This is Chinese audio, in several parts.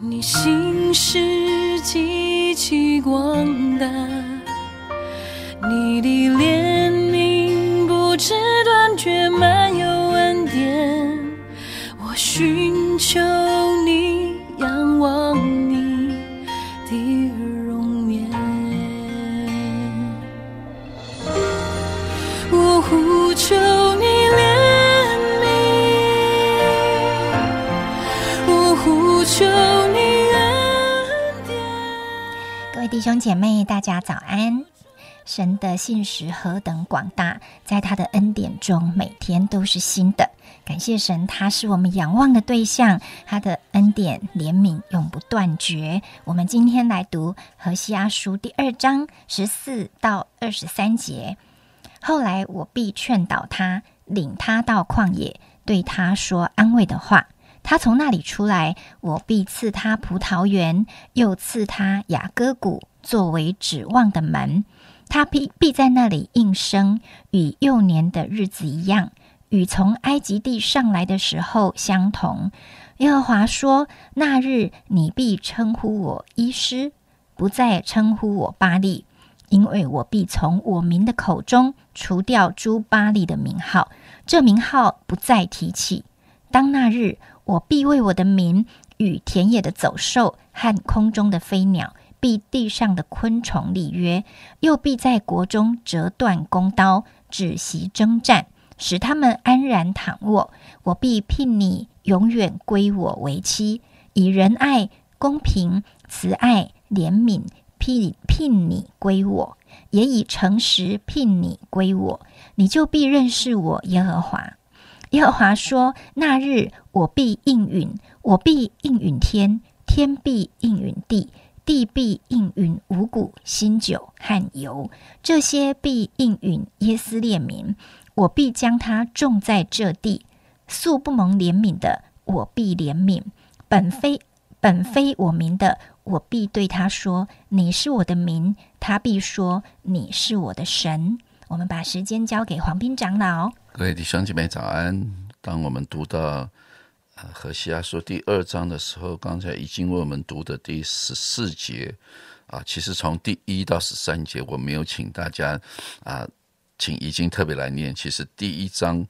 你心事极其广大，你的怜悯不知断绝吗，兄姐妹，大家早安！神的信实何等广大，在他的恩典中，每天都是新的。感谢神，他是我们仰望的对象，他的恩典怜悯永不断绝。我们今天来读何西阿书第二章十四到二十三节。后来我必劝导他，领他到旷野，对他说安慰的话。他从那里出来，我必赐他葡萄园，又赐他雅各谷作为指望的门。他必必在那里应生，与幼年的日子一样，与从埃及地上来的时候相同。耶和华说：“那日你必称呼我医师，不再称呼我巴利，因为我必从我民的口中除掉朱巴利的名号，这名号不再提起。当那日，我必为我的民与田野的走兽和空中的飞鸟。”必地上的昆虫立约，又必在国中折断弓刀，止息征战，使他们安然躺卧。我必聘你永远归我为妻，以仁爱、公平、慈爱、怜悯聘聘你归我，也以诚实聘你归我。你就必认识我耶和华。耶和华说：那日我必应允，我必应允天，天必应允地。地必应允五谷、新酒和油，这些必应允耶斯列民。我必将他种在这地，素不蒙怜悯的，我必怜悯；本非本非我民的，我必对他说：“你是我的民。”他必说：“你是我的神。”我们把时间交给黄斌长老。各位弟兄姐妹早安。当我们读到。何西阿书第二章的时候，刚才已经为我们读的第十四节啊，其实从第一到十三节，我没有请大家啊，请已经特别来念。其实第一章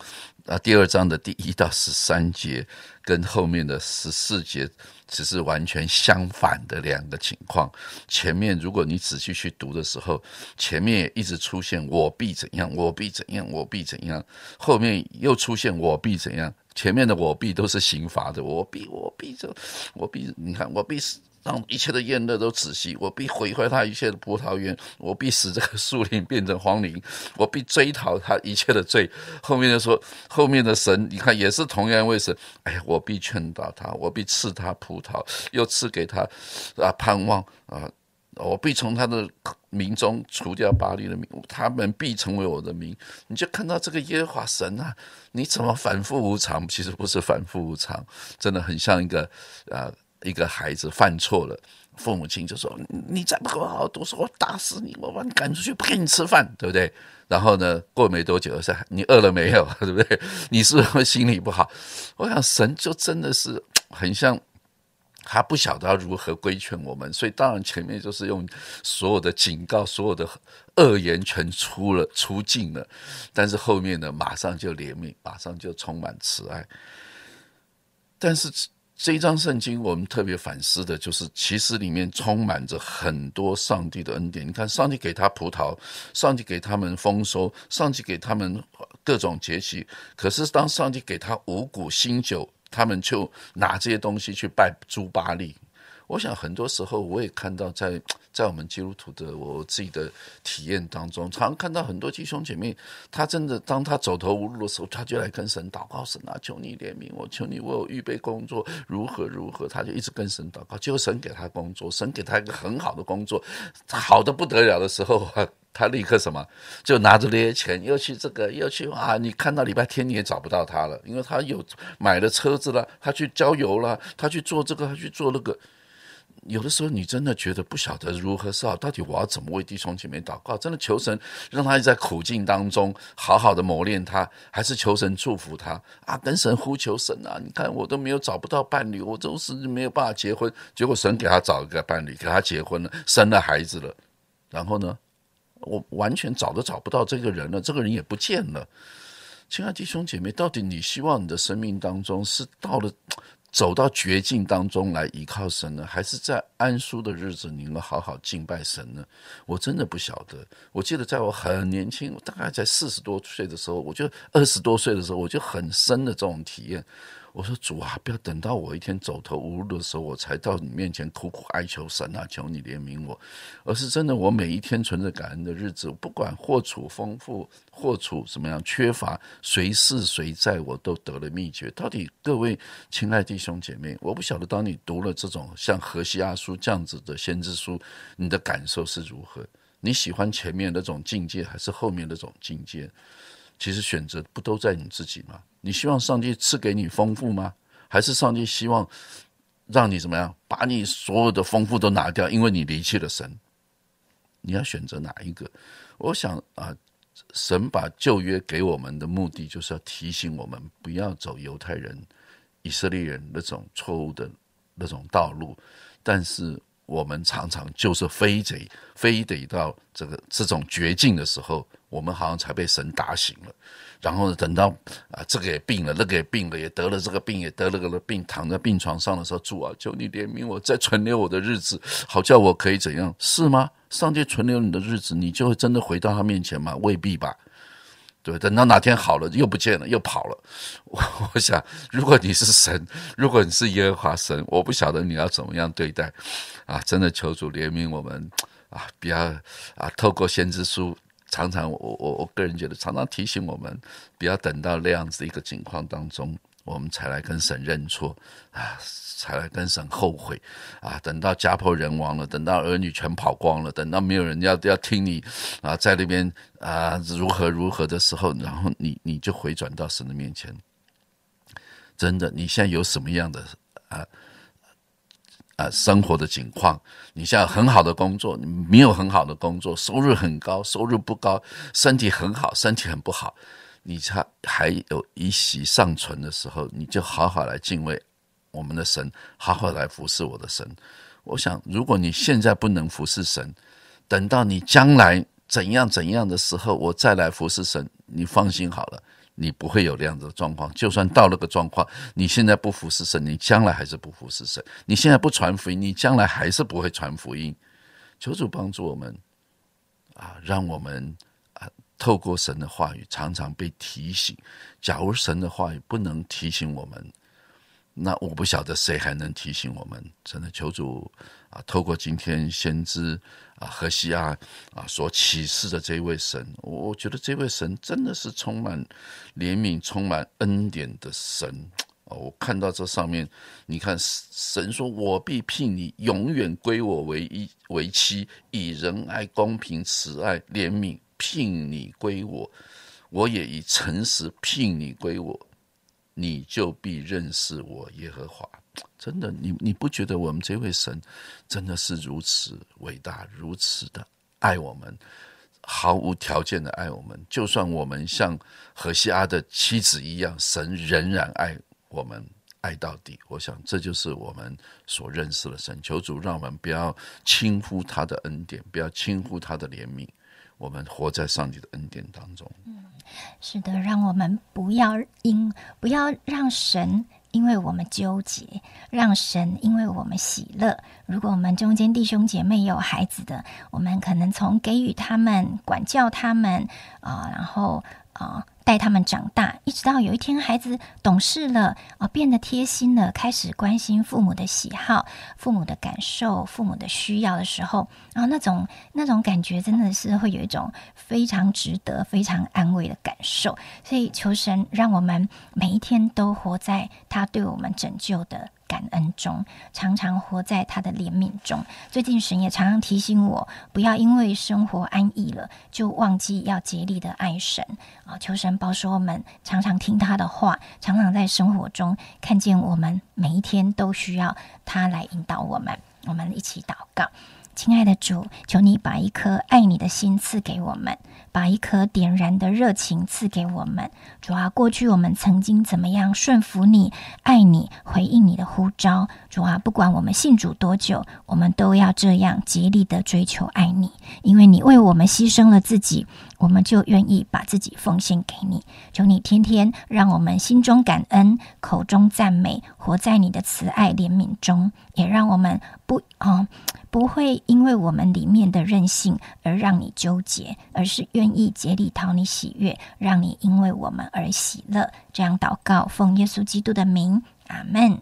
啊，第二章的第一到十三节，跟后面的十四节，只是完全相反的两个情况。前面如果你仔细去读的时候，前面一直出现我必怎样，我必怎样，我必怎样，后面又出现我必怎样。前面的我必都是刑罚的，我必我必这我必你看我必让一切的宴乐都止息，我必毁坏他一切的葡萄园，我必使这个树林变成荒林，我必追讨他一切的罪。后面的说，后面的神，你看也是同样为神，哎，我必劝导他，我必赐他葡萄，又赐给他啊盼望啊。我必从他的名中除掉巴黎的名，他们必成为我的名。你就看到这个耶和华神啊，你怎么反复无常？其实不是反复无常，真的很像一个啊，一个孩子犯错了，父母亲就说：“你再不给我好好读书，我打死你，我把你赶出去，不给你吃饭，对不对？”然后呢，过没多久是，你饿了没有？对不对？你是不是心里不好？我想神就真的是很像。他不晓得要如何规劝我们，所以当然前面就是用所有的警告、所有的恶言全出了、出尽了，但是后面呢，马上就怜悯，马上就充满慈爱。但是这一章圣经，我们特别反思的就是，其实里面充满着很多上帝的恩典。你看，上帝给他葡萄，上帝给他们丰收，上帝给他们各种节气。可是当上帝给他五谷新酒。他们就拿这些东西去拜朱巴利。我想很多时候我也看到，在在我们基督徒的我自己的体验当中，常看到很多弟兄姐妹，他真的当他走投无路的时候，他就来跟神祷告，神啊，求你怜悯我，求你为我预备工作，如何如何，他就一直跟神祷告，结果神给他工作，神给他一个很好的工作，好的不得了的时候啊。他立刻什么，就拿着那些钱，又去这个，又去啊！你看到礼拜天你也找不到他了，因为他有买了车子了，他去郊游了，他去做这个，他去做那个。有的时候你真的觉得不晓得如何是好，到底我要怎么为弟兄姐妹祷告？真的求神让他在苦境当中好好的磨练他，还是求神祝福他啊？跟神呼求神啊！你看我都没有找不到伴侣，我都是没有办法结婚，结果神给他找一个伴侣，给他结婚了，生了孩子了，然后呢，我完全找都找不到这个人了，这个人也不见了。亲爱弟兄姐妹，到底你希望你的生命当中是到了？走到绝境当中来依靠神呢，还是在安舒的日子你能好好敬拜神呢？我真的不晓得。我记得在我很年轻，大概在四十多岁的时候，我就二十多岁的时候，我就很深的这种体验。我说主啊，不要等到我一天走投无路的时候，我才到你面前苦苦哀求神啊，求你怜悯我。而是真的，我每一天存着感恩的日子，不管或处丰富，或处怎么样缺乏，谁是谁在，我都得了秘诀。到底各位亲爱弟兄姐妹，我不晓得当你读了这种像何西阿书这样子的先知书，你的感受是如何？你喜欢前面那种境界，还是后面那种境界？其实选择不都在你自己吗？你希望上帝赐给你丰富吗？还是上帝希望让你怎么样，把你所有的丰富都拿掉，因为你离弃了神？你要选择哪一个？我想啊，神把旧约给我们的目的，就是要提醒我们不要走犹太人、以色列人那种错误的那种道路，但是。我们常常就是非得非得到这个这种绝境的时候，我们好像才被神打醒了。然后呢，等到啊这个也病了，那个也病了，也得了这个病，也得了个病，躺在病床上的时候，主啊，求你怜悯我，再存留我的日子，好叫我可以怎样？是吗？上帝存留你的日子，你就会真的回到他面前吗？未必吧。对，等到哪天好了，又不见了，又跑了。我我想，如果你是神，如果你是耶和华神，我不晓得你要怎么样对待啊！真的求主怜悯我们啊！不要啊！透过先知书，常常我我我个人觉得，常常提醒我们，不要等到那样子一个情况当中。我们才来跟神认错啊，才来跟神后悔啊！等到家破人亡了，等到儿女全跑光了，等到没有人要要听你啊，在那边啊如何如何的时候，然后你你就回转到神的面前。真的，你现在有什么样的啊啊生活的境况？你现在很好的工作，你没有很好的工作，收入很高，收入不高，身体很好，身体很不好。你才还有一息尚存的时候，你就好好来敬畏我们的神，好好来服侍我的神。我想，如果你现在不能服侍神，等到你将来怎样怎样的时候，我再来服侍神，你放心好了，你不会有这样的状况。就算到了个状况，你现在不服侍神，你将来还是不服侍神。你现在不传福音，你将来还是不会传福音。求主帮助我们啊，让我们。透过神的话语，常常被提醒。假如神的话语不能提醒我们，那我不晓得谁还能提醒我们。真的，求主啊，透过今天先知啊何西阿啊所启示的这位神，我觉得这位神真的是充满怜悯、充满恩典的神啊！我看到这上面，你看神说：“我必聘你，永远归我为一为妻，以仁爱、公平、慈爱、怜悯。”聘你归我，我也以诚实聘你归我，你就必认识我耶和华。真的，你你不觉得我们这位神真的是如此伟大，如此的爱我们，毫无条件的爱我们？就算我们像何西阿的妻子一样，神仍然爱我们，爱到底。我想这就是我们所认识的神。求主让我们不要轻忽他的恩典，不要轻忽他的怜悯。我们活在上帝的恩典当中。嗯，是的，让我们不要因不要让神因为我们纠结，让神因为我们喜乐。如果我们中间弟兄姐妹有孩子的，我们可能从给予他们、管教他们啊，然后啊。带他们长大，一直到有一天孩子懂事了哦，变得贴心了，开始关心父母的喜好、父母的感受、父母的需要的时候，然后那种那种感觉真的是会有一种非常值得、非常安慰的感受。所以求神让我们每一天都活在他对我们拯救的。感恩中，常常活在他的怜悯中。最近神也常常提醒我，不要因为生活安逸了，就忘记要竭力的爱神啊！求神保守我们，常常听他的话，常常在生活中看见我们每一天都需要他来引导我们。我们一起祷告，亲爱的主，求你把一颗爱你的心赐给我们。把一颗点燃的热情赐给我们，主啊，过去我们曾经怎么样顺服你、爱你、回应你的呼召，主啊，不管我们信主多久，我们都要这样竭力的追求爱你，因为你为我们牺牲了自己，我们就愿意把自己奉献给你。求你天天让我们心中感恩，口中赞美，活在你的慈爱怜悯中，也让我们不啊。不会因为我们里面的任性而让你纠结，而是愿意竭力讨你喜悦，让你因为我们而喜乐。这样祷告，奉耶稣基督的名，阿门。